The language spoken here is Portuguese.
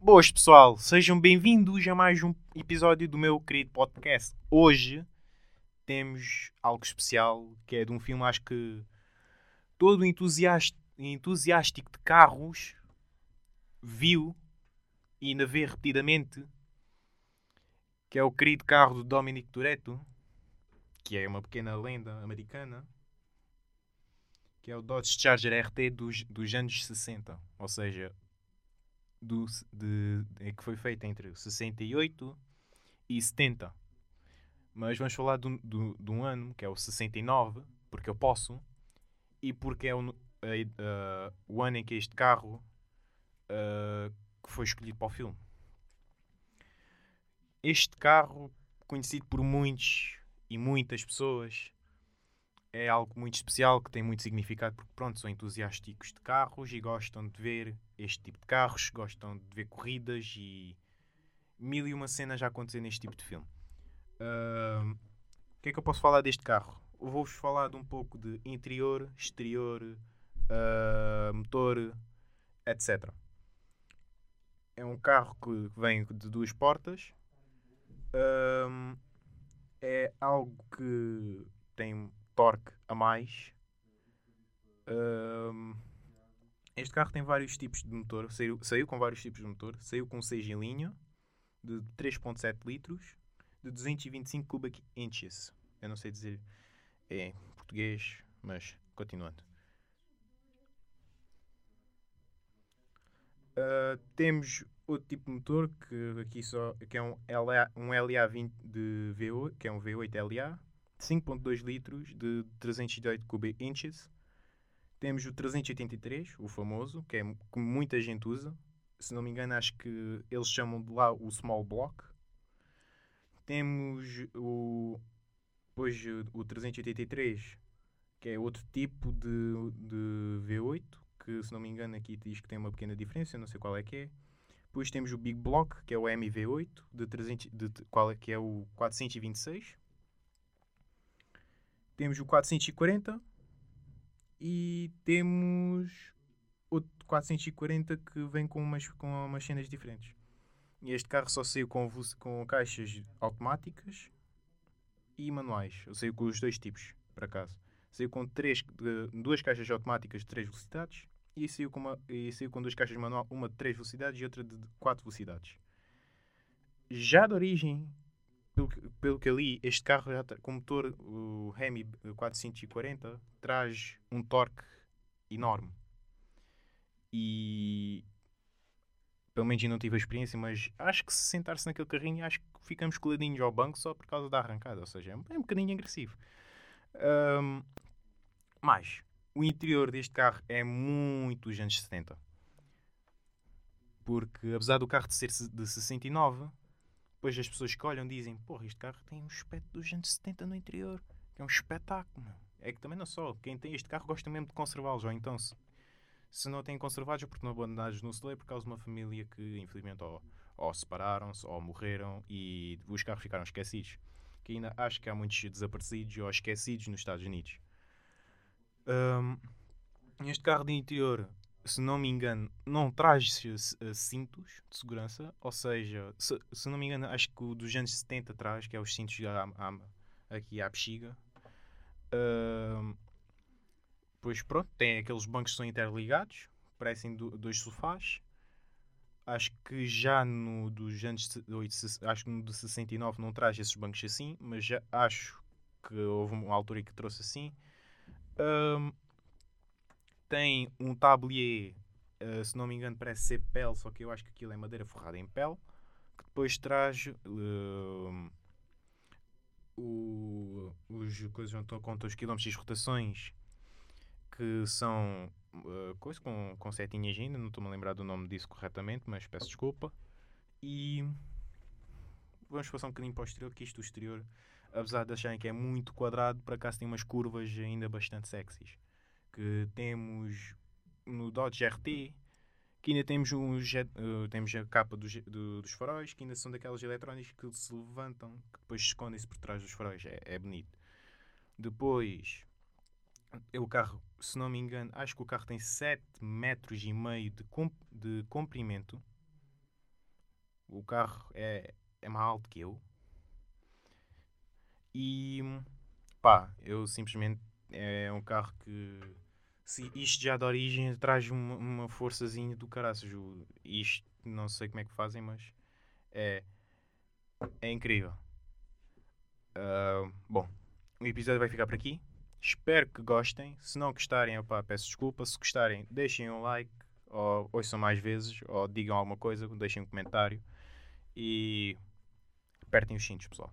Boas pessoal, sejam bem-vindos a mais um episódio do meu querido podcast. Hoje temos algo especial que é de um filme, acho que todo entusiástico de carros viu e ainda vê repetidamente, que é o querido carro do Dominic Toretto, que é uma pequena lenda americana, que é o Dodge Charger RT dos, dos anos 60, ou seja, do, de, de, que foi feita entre 68 e 70. Mas vamos falar de, um ano, que é o 69, porque eu posso, e porque é o, uh, o ano em que este carro uh, que foi escolhido para o filme. Este carro, conhecido por muitos e muitas pessoas, é algo muito especial que tem muito significado porque pronto, são entusiásticos de carros e gostam de ver este tipo de carros, gostam de ver corridas e mil e uma cenas já acontecer neste tipo de filme. O que é que eu posso falar deste carro? Vou-vos falar de um pouco de interior, exterior, uh, motor, etc. É um carro que vem de duas portas. É algo que tem torque a mais. este carro tem vários tipos de motor. Saiu, saiu com vários tipos de motor. Saiu com 6 em linha, de 3.7 litros, de 225 cubic inches. Eu não sei dizer em português, mas continuando. Uh, temos outro tipo de motor que aqui só que é um LA, um LA20 de V8, que é um V8 LA 5.2 litros de 308 cubic inches. Temos o 383, o famoso, que é que muita gente usa. Se não me engano, acho que eles chamam de lá o small block. Temos o depois o 383, que é outro tipo de, de V8, que se não me engano aqui diz que tem uma pequena diferença, não sei qual é que é. Depois temos o Big Block, que é o MV8, de 300, de, qual é que é o 426. Temos o 440 e temos outro 440 que vem com umas, com umas cenas diferentes. E este carro só saiu com, com caixas automáticas e manuais. Eu saiu com os dois tipos, por acaso. Saiu com três, duas caixas automáticas de 3 velocidades e saiu com, uma, e saiu com duas caixas manual, uma de 3 velocidades e outra de 4 velocidades. Já de origem, pelo que, pelo que eu li, este carro já tá, com motor, o Hemi 440, traz um torque enorme. E pelo menos ainda não tive a experiência, mas acho que se sentar-se naquele carrinho, acho que ficamos coladinhos ao banco só por causa da arrancada. Ou seja, é um, é um bocadinho agressivo. Um, mas o interior deste carro é muito dos anos 70. Porque apesar do carro de ser de 69, depois as pessoas que olham dizem: Porra, este carro tem um aspecto dos anos 70 no interior. É um espetáculo. É que também não só. Quem tem este carro gosta mesmo de conservá-los. Ou então, se, se não têm conservados, é porque não abandonados no celeiro por causa de uma família que, infelizmente, ou, ou separaram-se ou morreram e os carros ficaram esquecidos. Que ainda acho que há muitos desaparecidos ou esquecidos nos Estados Unidos. Um, este carro de interior se não me engano, não traz uh, cintos de segurança. Ou seja, se, se, não me engano, acho que o dos anos 70 traz, que é os cintos aqui à bexiga. Uh, pois pronto, tem aqueles bancos que são interligados, parecem do, dois sofás. Acho que já no dos anos acho que no de 69 não traz esses bancos assim, mas já acho que houve uma altura que trouxe assim. Uh, tem um tablier, uh, se não me engano, parece ser pele, só que eu acho que aquilo é madeira forrada em pele, que depois traz uh, o, os coisas onde conta os quilómetros e as rotações que são uh, coisa com, com setinhas ainda, não estou-me a lembrar do nome disso corretamente, mas peço desculpa. E vamos passar um bocadinho para o exterior, que isto o exterior, apesar de acharem que é muito quadrado, por acaso tem umas curvas ainda bastante sexys que temos no Dodge RT, que ainda temos, um uh, temos a capa do, do, dos faróis, que ainda são daquelas eletrónicas que se levantam, que depois escondem-se por trás dos faróis. É, é bonito. Depois, o carro, se não me engano, acho que o carro tem 7 metros e meio de, comp de comprimento. O carro é, é mais alto que eu. E pá, eu simplesmente é um carro que se isto já de origem traz uma, uma forçazinha do caraças. Isto não sei como é que fazem, mas é, é incrível. Ah, bom, o episódio vai ficar por aqui. Espero que gostem. Se não gostarem, opá, peço desculpa. Se gostarem, deixem um like, ou ouçam mais vezes, ou digam alguma coisa, deixem um comentário. E apertem os cintos, pessoal.